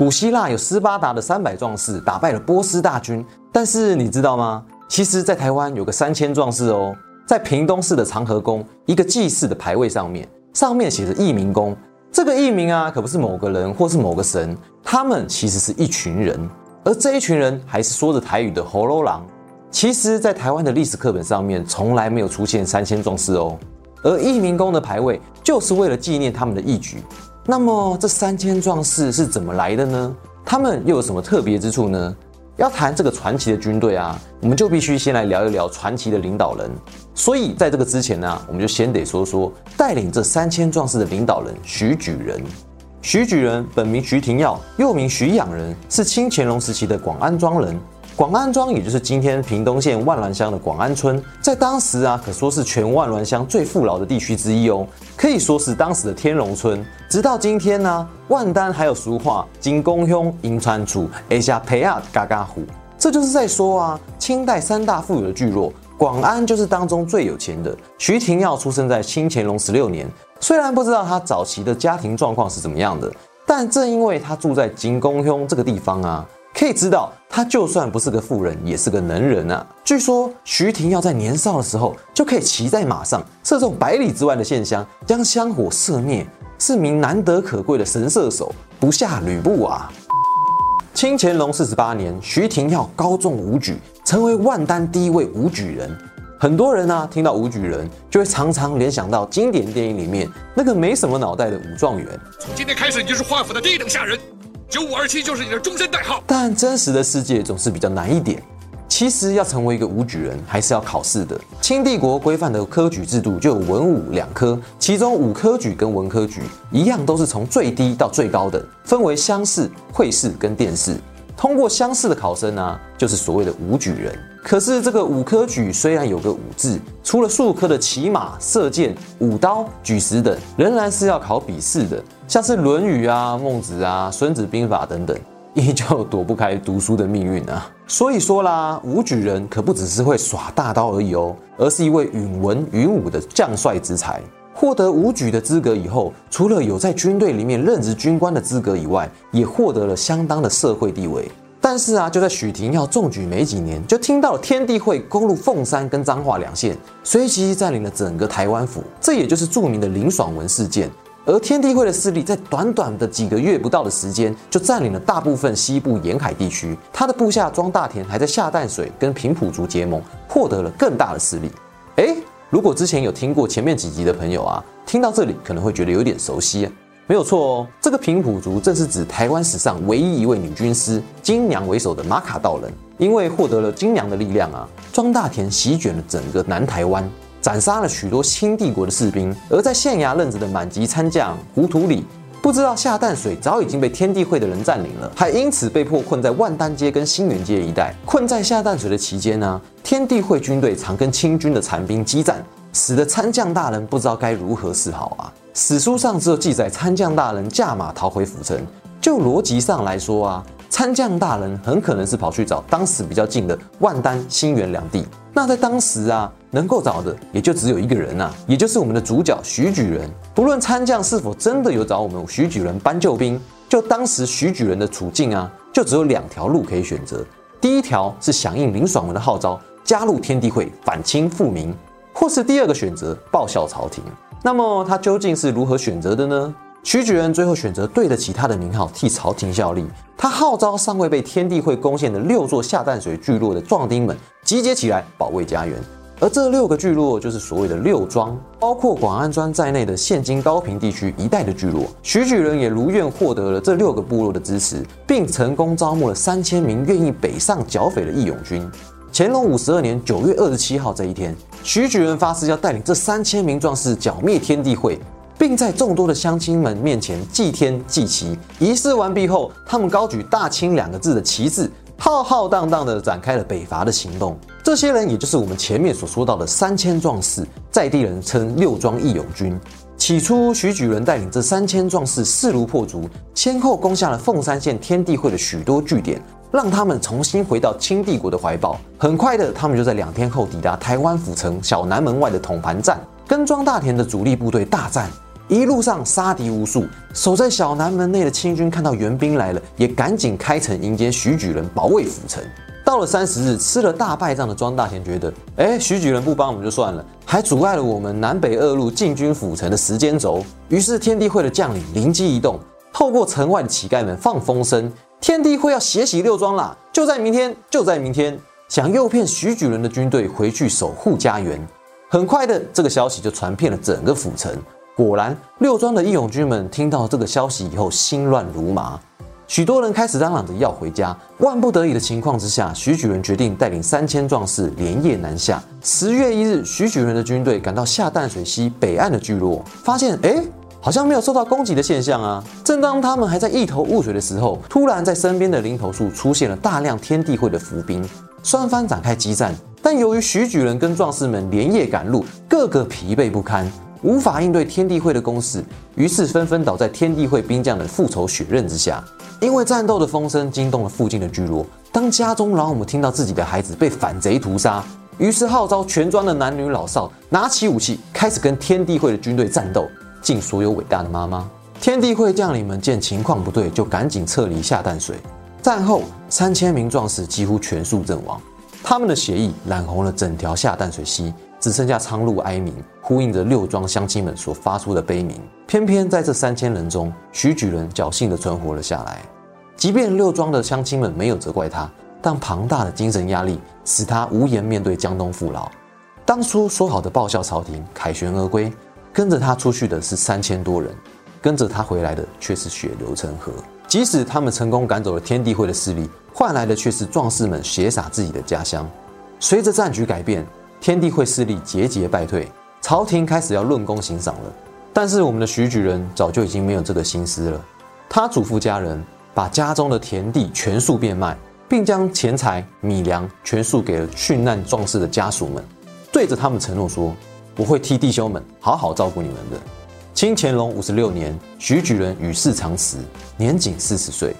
古希腊有斯巴达的三百壮士打败了波斯大军，但是你知道吗？其实，在台湾有个三千壮士哦，在屏东市的长和宫一个祭祀的牌位上面，上面写着义民宫。这个义民啊，可不是某个人或是某个神，他们其实是一群人，而这一群人还是说着台语的喉咙狼。其实，在台湾的历史课本上面，从来没有出现三千壮士哦。而义民宫的牌位，就是为了纪念他们的义举。那么这三千壮士是怎么来的呢？他们又有什么特别之处呢？要谈这个传奇的军队啊，我们就必须先来聊一聊传奇的领导人。所以在这个之前呢，我们就先得说说带领这三千壮士的领导人徐举人。徐举人本名徐廷耀，又名徐养人，是清乾隆时期的广安庄人。广安庄，也就是今天屏东县万峦乡的广安村，在当时啊，可说是全万峦乡最富饶的地区之一哦，可以说是当时的天龙村。直到今天呢，万丹还有俗话“金公兄银川楚，而下培亚嘎嘎虎”，这就是在说啊，清代三大富有的聚落，广安就是当中最有钱的。徐廷耀出生在清乾隆十六年，虽然不知道他早期的家庭状况是怎么样的，但正因为他住在金公兄这个地方啊。可以知道，他就算不是个富人，也是个能人啊。据说徐廷耀在年少的时候就可以骑在马上，射中百里之外的线香，将香火射灭，是名难得可贵的神射手，不下吕布啊。清乾隆四十八年，徐廷耀高中武举，成为万丹第一位武举人。很多人呢，听到武举人，就会常常联想到经典电影里面那个没什么脑袋的武状元。从今天开始，你就是华府的第一等下人。九五二七就是你的终身代号，但真实的世界总是比较难一点。其实要成为一个武举人，还是要考试的。清帝国规范的科举制度就有文武两科，其中武科举跟文科举一样，都是从最低到最高等，分为乡试、会试跟殿试。通过乡试的考生呢，就是所谓的武举人。可是这个武科举虽然有个武字，除了数科的骑马、射箭、舞刀、举石等，仍然是要考笔试的，像是《论语》啊、《孟子》啊、《孙子兵法》等等，依旧躲不开读书的命运啊。所以说啦，武举人可不只是会耍大刀而已哦，而是一位允文允武的将帅之才。获得武举的资格以后，除了有在军队里面任职军官的资格以外，也获得了相当的社会地位。但是啊，就在许廷耀中举没几年，就听到了天地会攻入凤山跟彰化两县，随即占领了整个台湾府，这也就是著名的林爽文事件。而天地会的势力在短短的几个月不到的时间，就占领了大部分西部沿海地区。他的部下庄大田还在下淡水跟平埔族结盟，获得了更大的势力。哎。如果之前有听过前面几集的朋友啊，听到这里可能会觉得有点熟悉。没有错哦，这个平埔族正是指台湾史上唯一一位女军师金娘为首的马卡道人。因为获得了金娘的力量啊，庄大田席卷了整个南台湾，斩杀了许多清帝国的士兵。而在县衙任职的满级参将胡图里。不知道下淡水早已经被天地会的人占领了，还因此被迫困在万丹街跟新园街一带。困在下淡水的期间呢，天地会军队常跟清军的残兵激战，使得参将大人不知道该如何是好啊。史书上只有记载参将大人驾马逃回府城。就逻辑上来说啊，参将大人很可能是跑去找当时比较近的万丹、新园两地。那在当时啊，能够找的也就只有一个人呐，也就是我们的主角徐举人。不论参将是否真的有找我们徐举人搬救兵，就当时徐举人的处境啊，就只有两条路可以选择。第一条是响应林爽文的号召，加入天地会反清复明，或是第二个选择报效朝廷。那么他究竟是如何选择的呢？徐举人最后选择对得起他的名号，替朝廷效力。他号召尚未被天地会攻陷的六座下淡水聚落的壮丁们集结起来保卫家园。而这六个聚落就是所谓的六庄，包括广安庄在内的现今高平地区一带的聚落。徐举人也如愿获得了这六个部落的支持，并成功招募了三千名愿意北上剿匪的义勇军。乾隆五十二年九月二十七号这一天，徐举人发誓要带领这三千名壮士剿灭天地会。并在众多的乡亲们面前祭天祭旗。仪式完毕后，他们高举“大清”两个字的旗帜，浩浩荡荡地展开了北伐的行动。这些人也就是我们前面所说到的三千壮士，在地人称六庄义勇军。起初，徐举人带领这三千壮士势如破竹，先后攻下了凤山县天地会的许多据点，让他们重新回到清帝国的怀抱。很快的，他们就在两天后抵达台湾府城小南门外的统盘站，跟庄大田的主力部队大战。一路上杀敌无数。守在小南门内的清军看到援兵来了，也赶紧开城迎接徐举人，保卫府城。到了三十日，吃了大败仗的庄大田觉得，哎，徐举人不帮我们就算了，还阻碍了我们南北二路进军府城的时间轴。于是天地会的将领灵机一动，透过城外的乞丐们放风声，天地会要血洗六庄啦，就在明天，就在明天，想诱骗徐举人的军队回去守护家园。很快的，这个消息就传遍了整个府城。果然，六庄的义勇军们听到这个消息以后，心乱如麻。许多人开始嚷嚷着要回家，万不得已的情况之下，徐举人决定带领三千壮士连夜南下。十月一日，徐举人的军队赶到下淡水溪北岸的聚落，发现哎，好像没有受到攻击的现象啊。正当他们还在一头雾水的时候，突然在身边的林头树出现了大量天地会的伏兵，双方展开激战。但由于徐举人跟壮士们连夜赶路，个个疲惫不堪，无法应对天地会的攻势，于是纷纷倒在天地会兵将的复仇血刃之下。因为战斗的风声惊动了附近的聚落，当家中老母听到自己的孩子被反贼屠杀，于是号召全庄的男女老少拿起武器，开始跟天地会的军队战斗。敬所有伟大的妈妈！天地会将领们见情况不对，就赶紧撤离下淡水。战后，三千名壮士几乎全数阵亡，他们的血液染红了整条下淡水溪，只剩下苍鹭哀鸣，呼应着六庄乡亲们所发出的悲鸣。偏偏在这三千人中，徐举人侥幸地存活了下来。即便六庄的乡亲们没有责怪他，但庞大的精神压力使他无颜面对江东父老。当初说好的报效朝廷，凯旋而归，跟着他出去的是三千多人，跟着他回来的却是血流成河。即使他们成功赶走了天地会的势力，换来的却是壮士们血洒自己的家乡。随着战局改变，天地会势力节节败退，朝廷开始要论功行赏了。但是我们的徐举人早就已经没有这个心思了。他嘱咐家人，把家中的田地全数变卖，并将钱财、米粮全数给了殉难壮士的家属们，对着他们承诺说：“我会替弟兄们好好照顾你们的。”清乾隆五十六年，徐举人与世长辞，年仅四十岁。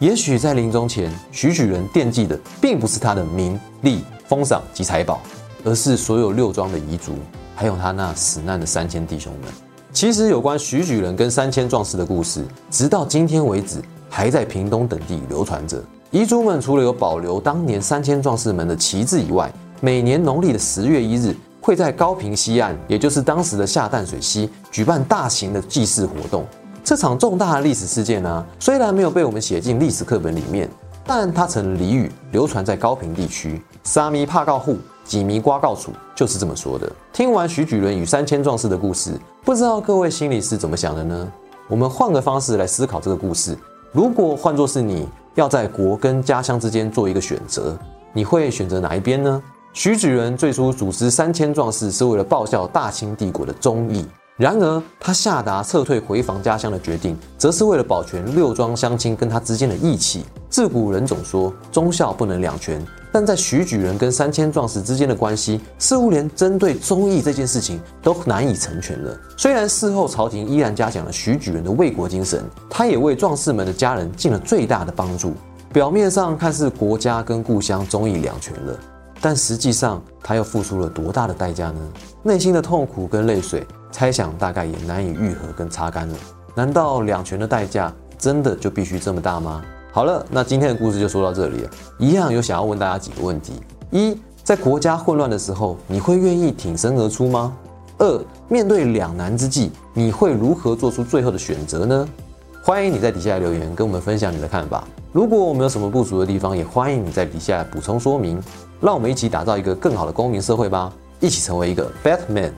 也许在临终前，徐举人惦记的并不是他的名利、封赏及财宝，而是所有六庄的遗族，还有他那死难的三千弟兄们。其实有关徐举人跟三千壮士的故事，直到今天为止，还在屏东等地流传着。遗族们除了有保留当年三千壮士们的旗帜以外，每年农历的十月一日，会在高平西岸，也就是当时的下淡水溪，举办大型的祭祀活动。这场重大的历史事件呢，虽然没有被我们写进历史课本里面，但它成了俚语，流传在高平地区。沙弥帕告户。几迷瓜告楚就是这么说的。听完徐举人与三千壮士的故事，不知道各位心里是怎么想的呢？我们换个方式来思考这个故事：如果换作是你要在国跟家乡之间做一个选择，你会选择哪一边呢？徐举人最初组织三千壮士是为了报效大清帝国的忠义。然而，他下达撤退回防家乡的决定，则是为了保全六庄乡亲跟他之间的义气。自古人总说忠孝不能两全，但在徐举人跟三千壮士之间的关系，似乎连针对忠义这件事情都难以成全了。虽然事后朝廷依然嘉奖了徐举人的为国精神，他也为壮士们的家人尽了最大的帮助。表面上看似国家跟故乡忠义两全了，但实际上他又付出了多大的代价呢？内心的痛苦跟泪水。猜想大概也难以愈合跟擦干了。难道两全的代价真的就必须这么大吗？好了，那今天的故事就说到这里了。一样有想要问大家几个问题：一，在国家混乱的时候，你会愿意挺身而出吗？二，面对两难之际，你会如何做出最后的选择呢？欢迎你在底下留言跟我们分享你的看法。如果我们有什么不足的地方，也欢迎你在底下补充说明。让我们一起打造一个更好的公民社会吧，一起成为一个 Batman。